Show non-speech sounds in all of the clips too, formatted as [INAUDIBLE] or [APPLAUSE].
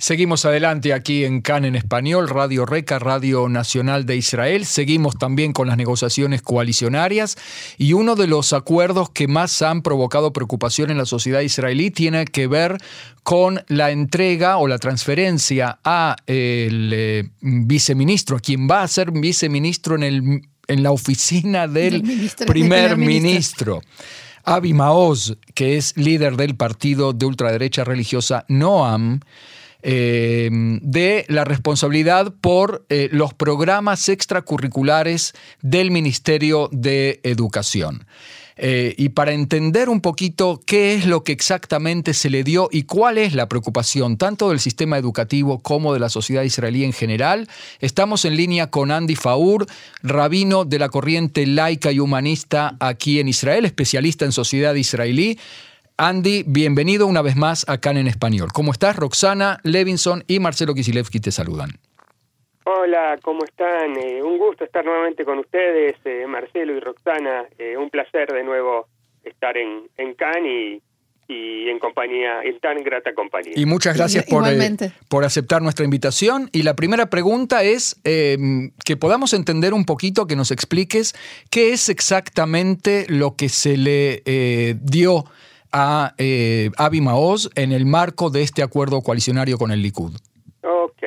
Seguimos adelante aquí en CAN en español, Radio Reca, Radio Nacional de Israel. Seguimos también con las negociaciones coalicionarias y uno de los acuerdos que más han provocado preocupación en la sociedad israelí tiene que ver con la entrega o la transferencia a el eh, viceministro, a quien va a ser viceministro en, el, en la oficina del primer, ministro. Avi Maoz, que es líder del partido de ultraderecha religiosa Noam, eh, de la responsabilidad por eh, los programas extracurriculares del Ministerio de Educación. Eh, y para entender un poquito qué es lo que exactamente se le dio y cuál es la preocupación tanto del sistema educativo como de la sociedad israelí en general, estamos en línea con Andy Faur, rabino de la corriente laica y humanista aquí en Israel, especialista en sociedad israelí. Andy, bienvenido una vez más acá en Español. ¿Cómo estás? Roxana Levinson y Marcelo Kisilevsky te saludan. Hola, ¿cómo están? Eh, un gusto estar nuevamente con ustedes, eh, Marcelo y Roxana. Eh, un placer de nuevo estar en, en Cannes y, en compañía, en tan grata compañía. Y muchas gracias por, por aceptar nuestra invitación. Y la primera pregunta es em, que podamos entender un poquito, que nos expliques qué es exactamente lo que se le dio a eh, Avi Maoz en el marco de este acuerdo coalicionario con el Likud? Ok,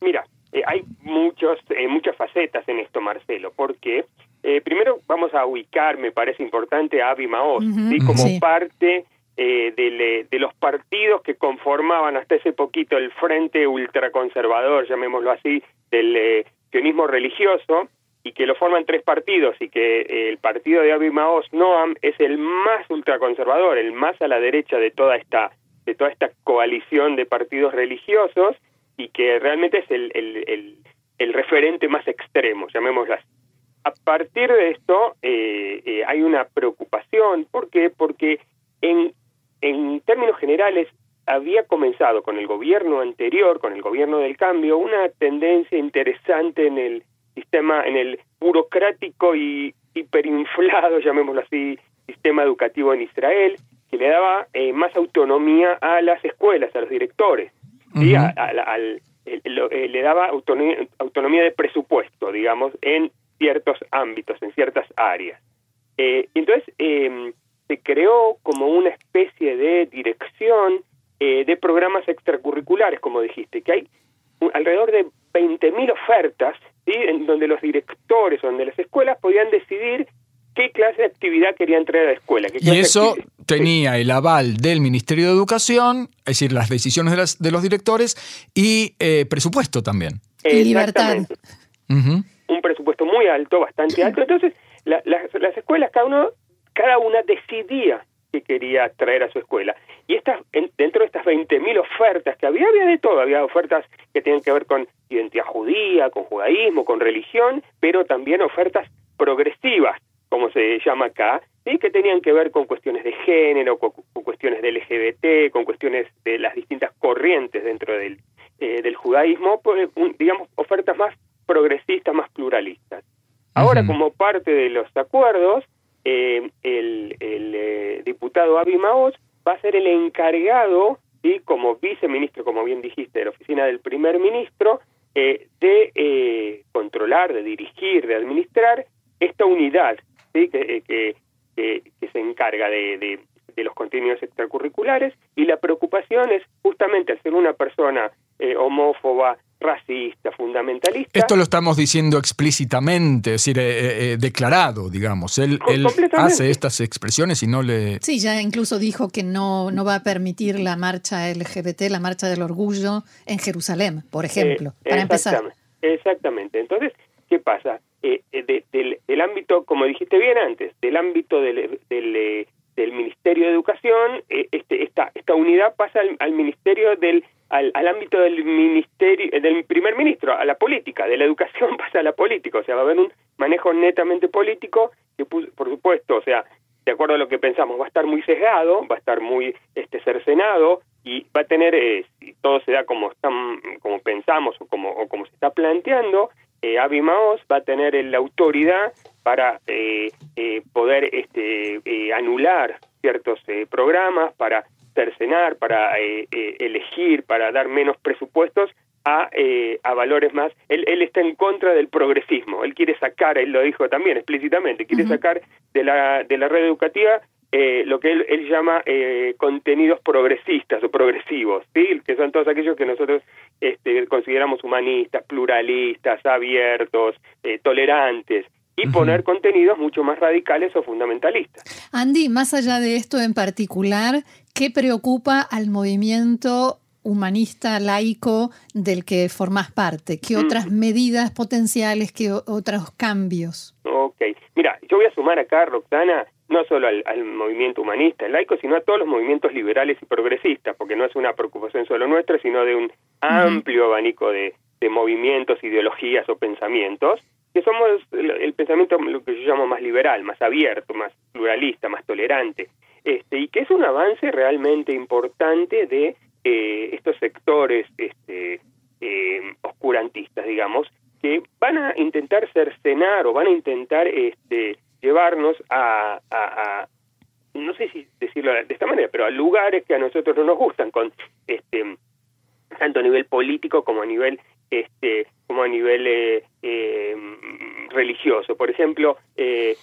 mira, eh, hay muchos, eh, muchas facetas en esto, Marcelo, porque eh, primero vamos a ubicar, me parece importante, a Avi Maoz, como parte de, de, los partidos que conformaban hasta ese poquito el frente ultraconservador, llamémoslo así, del sionismo religioso, y que lo forman tres partidos y que eh, el partido de Abiy Maoz Noam es el más ultraconservador, el más a la derecha de toda esta de toda esta coalición de partidos religiosos y que realmente es el, el, el, referente más extremo, llamémoslo así. A partir de esto eh, eh, hay una preocupación, ¿por qué? Porque en, en términos generales había comenzado con el gobierno anterior, con el gobierno del cambio, una tendencia interesante en el sistema, en el burocrático y hiperinflado, [LAUGHS] llamémoslo así, sistema educativo en Israel, que le daba eh, más autonomía a las escuelas, a los directores, al, eh, le daba autonomía, de presupuesto, digamos, en ciertos ámbitos, en ciertas áreas. Eh, entonces, em, se creó como una especie de dirección de programas extracurriculares, como dijiste, que hay alrededor de 20.000 ofertas en donde los directores o donde las escuelas podían decidir qué clase de actividad querían traer a la escuela. y eso tenía el aval del Ministerio de Educación, es decir, las decisiones de, las, de los directores y eh, presupuesto también. Y libertad. Un presupuesto muy alto, bastante alto. Entonces, las, las escuelas, cada, uno, cada una decidía que quería traer a su escuela. Y estas, dentro de estas 20.000 ofertas que había, había de todo, había ofertas que tienen que ver con identidad judía, con judaísmo, con religión, pero también ofertas progresivas, como se llama acá, ¿sí? que tenían que ver con cuestiones de género, con, cuestiones de LGBT, con cuestiones de las distintas corrientes dentro del, eh, del judaísmo, pues, digamos, ofertas más progresistas, más pluralistas. Ahora, como parte de los acuerdos, eh, el, eh, diputado Avi Maoz va a ser el encargado, y como viceministro, como bien dijiste, de la oficina del primer ministro, eh, de controlar, de dirigir, de administrar esta unidad ¿sí? que, que, se encarga de, de, los contenidos extracurriculares y la preocupación es justamente al ser una persona homófoba, racista, fundamentalista. Esto lo estamos diciendo explícitamente, es decir, eh, eh, eh, declarado, digamos. Él, él hace estas expresiones y no le... Sí, ya incluso dijo que no, no va a permitir la marcha LGBT, la marcha del orgullo en Jerusalén, por ejemplo, para empezar. Exactamente. Entonces, ¿qué pasa? del, ámbito, como dijiste bien antes, del ámbito del, del, Ministerio de Educación, este, esta, esta unidad pasa al Ministerio del al, al, ámbito del ministerio, del primer ministro, a la política, de la educación [LAUGHS] pasa a la política, o sea, va a haber un manejo netamente político que, por supuesto, o sea, de acuerdo a lo que pensamos, va a estar muy sesgado, va a estar muy este cercenado y va a tener, eh, si todo se da como están, como pensamos o como, o como se está planteando, eh, Avi Maoz va a tener la autoridad para poder este, anular ciertos programas, para cercenar, para elegir, para dar menos presupuestos a, a valores más. Él, él, está en contra del progresismo. Él quiere sacar, él lo dijo también explícitamente, quiere sacar de la, de la red educativa eh, lo que él, llama eh, contenidos progresistas o progresivos, ¿sí? que son todos aquellos que nosotros este, consideramos humanistas, pluralistas, abiertos, eh, tolerantes, y poner contenidos mucho más radicales o fundamentalistas. Andy, más allá de esto en particular, ¿qué preocupa al movimiento humanista laico del que formas parte? ¿Qué otras medidas potenciales, qué otros cambios? Ok, mira, yo voy a sumar acá, Roxana, no solo al, movimiento humanista, laico, sino a todos los movimientos liberales y progresistas, porque no es una preocupación solo nuestra, sino de un amplio abanico de, movimientos, ideologías o pensamientos, que somos el, pensamiento lo que yo llamo más liberal, más abierto, más pluralista, más tolerante, este, y que es un avance realmente importante de eh, estos sectores este, eh, oscurantistas, digamos, que van a intentar cercenar o van a intentar este, llevarnos a, no sé si decirlo de esta manera, pero a lugares que a nosotros no nos gustan, con este tanto a nivel político como a nivel este como a nivel eh, eh, religioso. Por ejemplo, eh,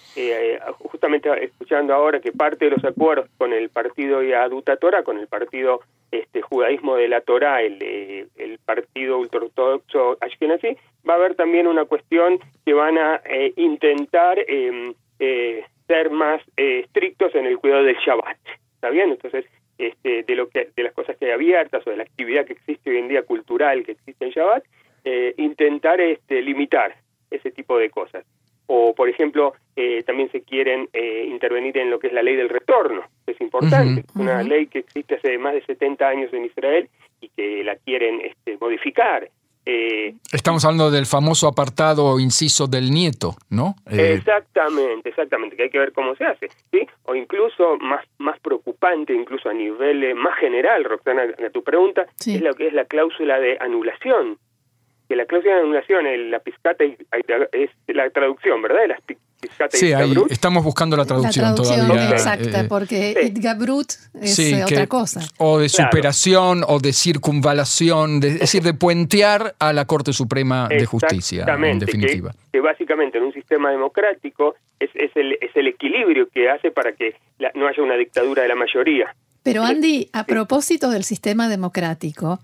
justamente escuchando ahora que parte de los acuerdos con el partido Yaduta Torah, con el partido este judaísmo de la Torah, el, el partido ultraortodoxo Ashkenazi, va a haber también una cuestión que van a intentar em, eh, ser más eh, estrictos en el cuidado del Shabbat. ¿Está bien? Entonces, este, de, lo que, de las cosas que hay abiertas o de la actividad que existe hoy en día cultural que existe en Shabbat, eh, intentar este, limitar ese tipo de cosas. O, por ejemplo, también se quieren intervenir en lo que es la ley del retorno, que es importante, una ley que existe hace más de 70 años en Israel y que la quieren este, modificar eh, Estamos hablando del famoso apartado inciso del nieto, ¿no? Eh, exactamente, exactamente, que hay que ver cómo se hace, ¿sí? O incluso más, más preocupante, incluso a nivel eh, más general, Roxana, a tu pregunta, es lo que es la cláusula de anulación. Que la cláusula de anulación, la piscata es la traducción, ¿verdad? De Sí, ahí estamos buscando la traducción, todavía. Exacta, eh, porque eh, es otra cosa. O de superación o de circunvalación, es decir, de puentear a la Corte Suprema de Justicia, en definitiva. Que, básicamente en un sistema democrático es, es, el, es el equilibrio que hace para que no haya una dictadura de la mayoría. Pero Andy, a propósito del sistema democrático,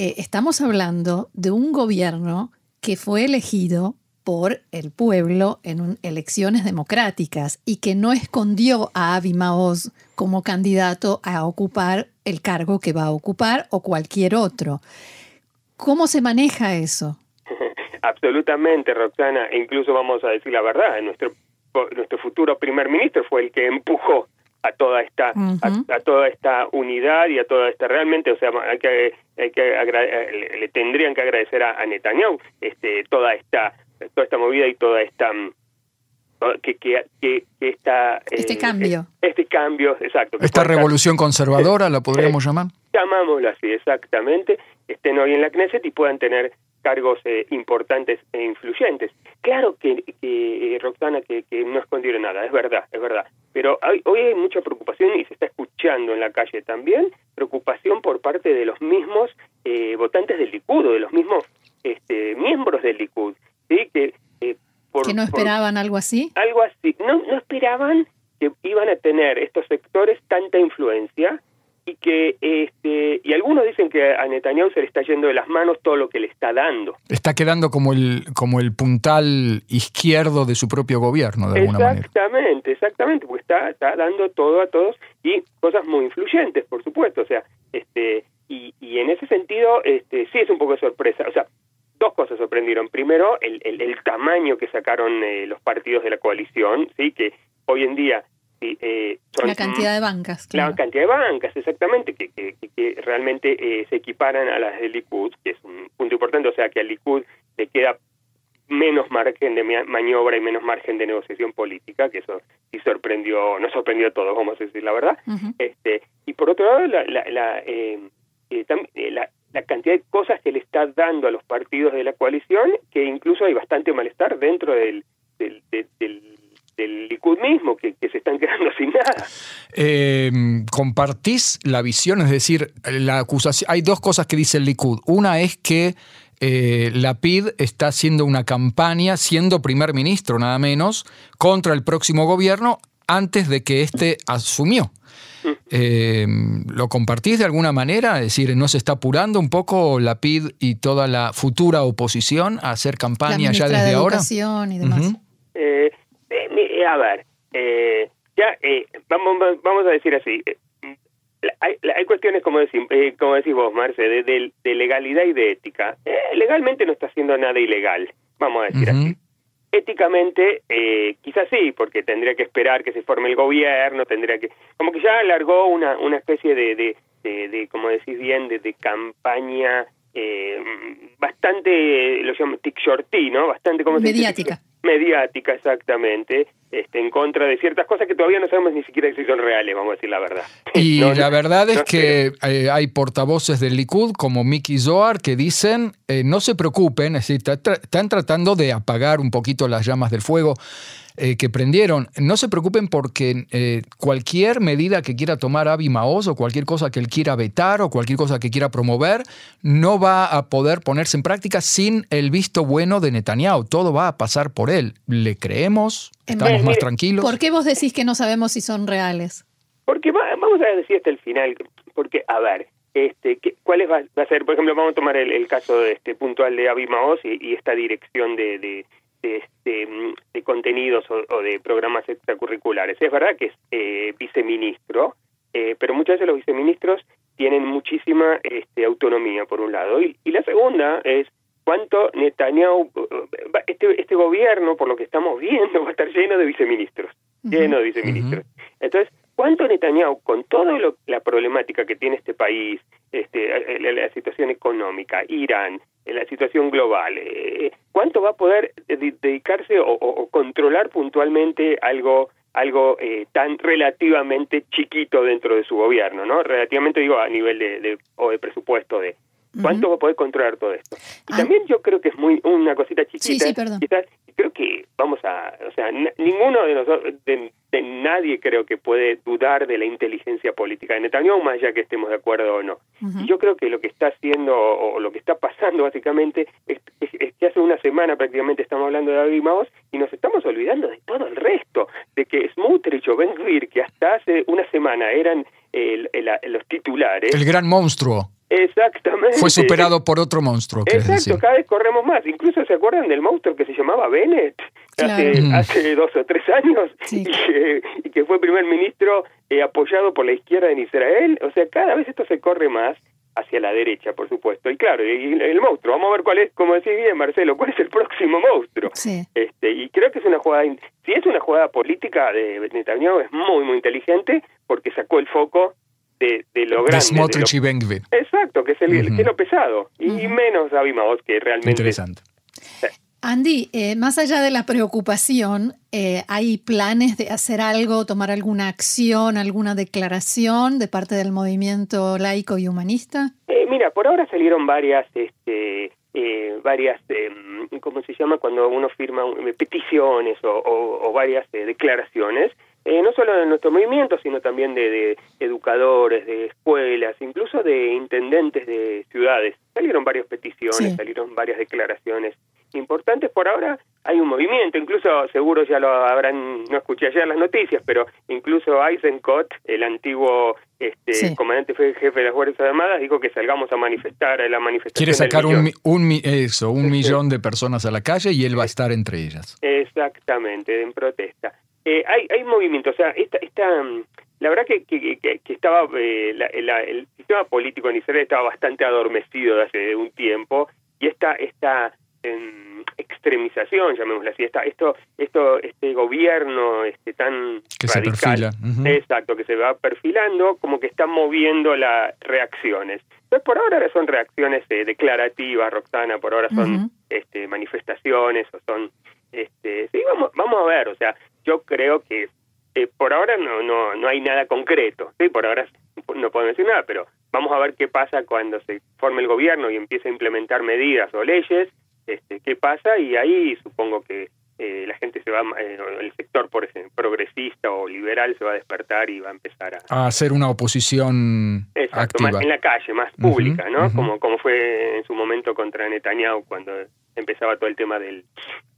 eh, estamos hablando de un gobierno que fue elegido por el pueblo en elecciones democráticas y que no escondió a Avi Maoz como candidato a ocupar el cargo que va a ocupar o cualquier otro. ¿Cómo se maneja eso? [LAUGHS] Absolutamente, Roxana, e incluso vamos a decir la verdad, nuestro, nuestro futuro primer ministro fue el que empujó a toda esta a, toda esta unidad y a toda esta realmente o sea hay que, hay que le, tendrían que agradecer a, a Netanyahu este toda esta toda esta movida y toda esta mm, que, que, que, esta, este eh, cambio. Este cambio, exacto. Esta revolución conservadora, ¿la podríamos llamar? Llamámosla así, exactamente. Estén hoy en la Knesset y puedan tener cargos eh, importantes e influyentes. Claro que, que eh, Roxana, que, que, no escondieron nada, es verdad, es verdad. Pero hoy hay mucha preocupación y se está escuchando en la calle también, preocupación por parte de los mismos votantes del Likud, de los mismos este, miembros del Likud ¿sí? Que, eh, ¿Que no esperaban algo así? Algo así. No, no esperaban que iban a tener estos sectores tanta influencia y que este y algunos dicen que a Netanyahu se le está yendo de las manos todo lo que le está dando. Está quedando como el como el puntal izquierdo de su propio gobierno de alguna manera. Está, dando todo a todos y cosas muy influyentes, por supuesto, o sea, este y, y en ese sentido este sí es un poco de sorpresa, o sea, dos cosas sorprendieron. Primero, el, el, tamaño que sacaron eh, los partidos de la coalición, sí, que hoy en día eh, son la cantidad de bancas, la cantidad de bancas, exactamente, que, que, realmente eh, se equiparan a las del Likud, que es un punto importante, o sea, que al Likud le queda menos margen de maniobra y menos margen de negociación política, que eso sí sorprendió, no sorprendió a todos, vamos a decir la verdad. este Y por otro lado, la, la, la, la cantidad de cosas que le está dando a los partidos de la coalición, que incluso hay bastante malestar dentro del, del, del, Likud mismo, que, se están [LAUGHS] quedando sin nada. Eh, ¿Compartís la visión? Es decir, la acusación. Hay dos cosas que dice el Likud. Una es que eh, la PID está haciendo una campaña, siendo primer ministro nada menos, contra el próximo gobierno antes de que éste asumió. Eh, ¿Lo compartís de alguna manera? Es decir, ¿no se está apurando un poco la PID y toda la futura oposición a hacer campaña ya desde ahora? Y demás. Eh, eh, a ver, ya vamos, vamos a decir así. Hay, hay, cuestiones, como decís, como decís vos, Marce, de, legalidad y de ética. legalmente no está haciendo nada ilegal, vamos a decir así. Éticamente, eh, quizás sí, porque tendría que esperar que se forme el gobierno, tendría que... Como que ya alargó una, una especie de, de, de, como decís bien, de, de campaña eh, bastante, lo llamo tic shorty, ¿no? Bastante, como Mediática. Mediática, exactamente, este, en contra de ciertas cosas que todavía no sabemos ni siquiera si son reales, vamos a decir la verdad. [LAUGHS] Y la verdad es que eh, hay portavoces del Likud como Mickey Zohar que dicen, eh, no se preocupen, es decir, están tratando de apagar un poquito las llamas del fuego. Eh, que prendieron. No se preocupen porque eh, cualquier medida que quiera tomar Avi Maoz o cualquier cosa que él quiera vetar o cualquier cosa que quiera promover no va a poder ponerse en práctica sin el visto bueno de Netanyahu. Todo va a pasar por él. ¿Le creemos? ¿Estamos más tranquilos? ¿Por qué vos decís que no sabemos si son reales? Porque vamos a decir hasta el final, porque, a ver, este, ¿cuál va, a ser? Por ejemplo, vamos a tomar el, caso de este puntual de Avi Maoz y, esta dirección de de, este, de contenidos o, de programas extracurriculares. Es verdad que es eh, viceministro, eh, pero muchas veces los viceministros tienen muchísima este, autonomía, por un lado. Y, la segunda es cuánto Netanyahu, este, este gobierno, por lo que estamos viendo, [LAUGHS] va a estar lleno de viceministros, lleno de viceministros. Entonces, ¿cuánto Netanyahu, con toda la problemática que tiene este país, este, la situación económica, Irán, la situación global. Eh, ¿Cuánto va a poder dedicarse o, controlar puntualmente algo algo eh, tan relativamente chiquito dentro de su gobierno, ¿no? Relativamente digo a nivel de, o de presupuesto de cuánto va a poder controlar todo esto. Y ah. también yo creo que es muy una cosita chiquita. Sí, perdón creo que vamos a, o sea, ninguno de nosotros, de, nadie creo que puede dudar de la inteligencia política de Netanyahu, más ya que estemos de acuerdo o no. Y yo creo que lo que está haciendo, o lo que está pasando básicamente, es, que hace una semana prácticamente estamos hablando de David Maos y nos estamos olvidando de todo el resto, de que Smutrich o Ben Gvir, que hasta hace una semana eran los titulares. El gran monstruo. Exactamente. Fue superado por otro monstruo. Exacto, cada vez corremos más. Incluso se acuerdan del monstruo que se llamaba Bennett hace, mm. hace dos o tres años y, que, fue primer ministro eh, apoyado por la izquierda en Israel. O sea, cada vez esto se corre más hacia la derecha, por supuesto. Y claro, el monstruo, vamos a ver cuál es, como decís bien Marcelo, cuál es el próximo monstruo. Este, y creo que es una jugada, si es una jugada política de Netanyahu, es muy, muy inteligente porque sacó el foco de, de lo grande. Smotrich y Exacto, que es, el, que lo pesado. Y menos David que realmente... Interesante. Andy, eh, más allá de la preocupación, eh, ¿hay planes de hacer algo, tomar alguna acción, alguna declaración de parte del movimiento laico y humanista? Eh, mira, por ahora salieron varias, este, varias, em, ¿cómo se llama? Cuando uno firma peticiones o varias declaraciones. Eh, no solo de nuestro movimiento, sino también de, educadores, de escuelas, incluso de intendentes de ciudades. Salieron varias peticiones, salieron varias declaraciones importantes. Por ahora hay un movimiento, incluso seguro ya lo habrán, no escuché ayer las noticias, pero incluso Eisenkot, el antiguo este, comandante jefe de las Fuerzas Armadas, dijo que salgamos a manifestar a la manifestación. Quiere sacar un, un, eso, un millón de personas a la calle y él va a estar entre ellas. Exactamente, en protesta. Eh, hay, hay movimiento, o sea, esta, esta, mm, la verdad que, que, que, estaba eh, el sistema político en Israel estaba bastante adormecido desde hace un tiempo y esta esta em, extremización, llamémosla así, esta, esto esto este gobierno este tan radical, exacto, que se va perfilando, como que está moviendo las reacciones. Entonces por ahora son reacciones eh, declarativas, Roxana, por ahora son este, manifestaciones o son este, sí, vamos, vamos a ver, o sea, yo creo que eh, por ahora no, no, no hay nada concreto, sí, por ahora no puedo decir nada, pero vamos a ver qué pasa cuando se forme el gobierno y empiece a implementar medidas o leyes, este, qué pasa y ahí supongo que eh, la gente se va, eh, el sector por ejemplo, progresista o liberal se va a despertar y va a empezar a, a hacer una oposición activa. en la calle, más pública, ¿no? como, como fue en su momento contra Netanyahu cuando empezaba todo el tema del,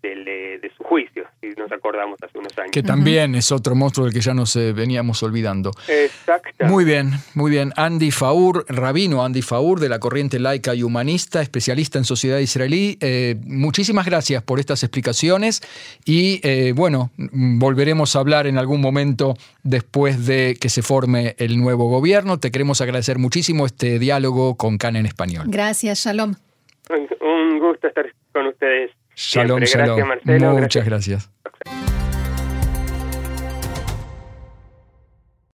de, su juicio, si nos acordamos hace unos años. Que también es otro monstruo del que ya nos eh, veníamos olvidando. Exacto. Muy bien, muy bien. Andy Faur, rabino Andy Faur, de la corriente laica y humanista, especialista en sociedad israelí. Eh, muchísimas gracias por estas explicaciones y eh, bueno, volveremos a hablar en algún momento después de que se forme el nuevo gobierno. Te queremos agradecer muchísimo este diálogo con CAN en español. Gracias, Shalom. Un gusto estar con ustedes. Shalom, shalom. Muchas gracias.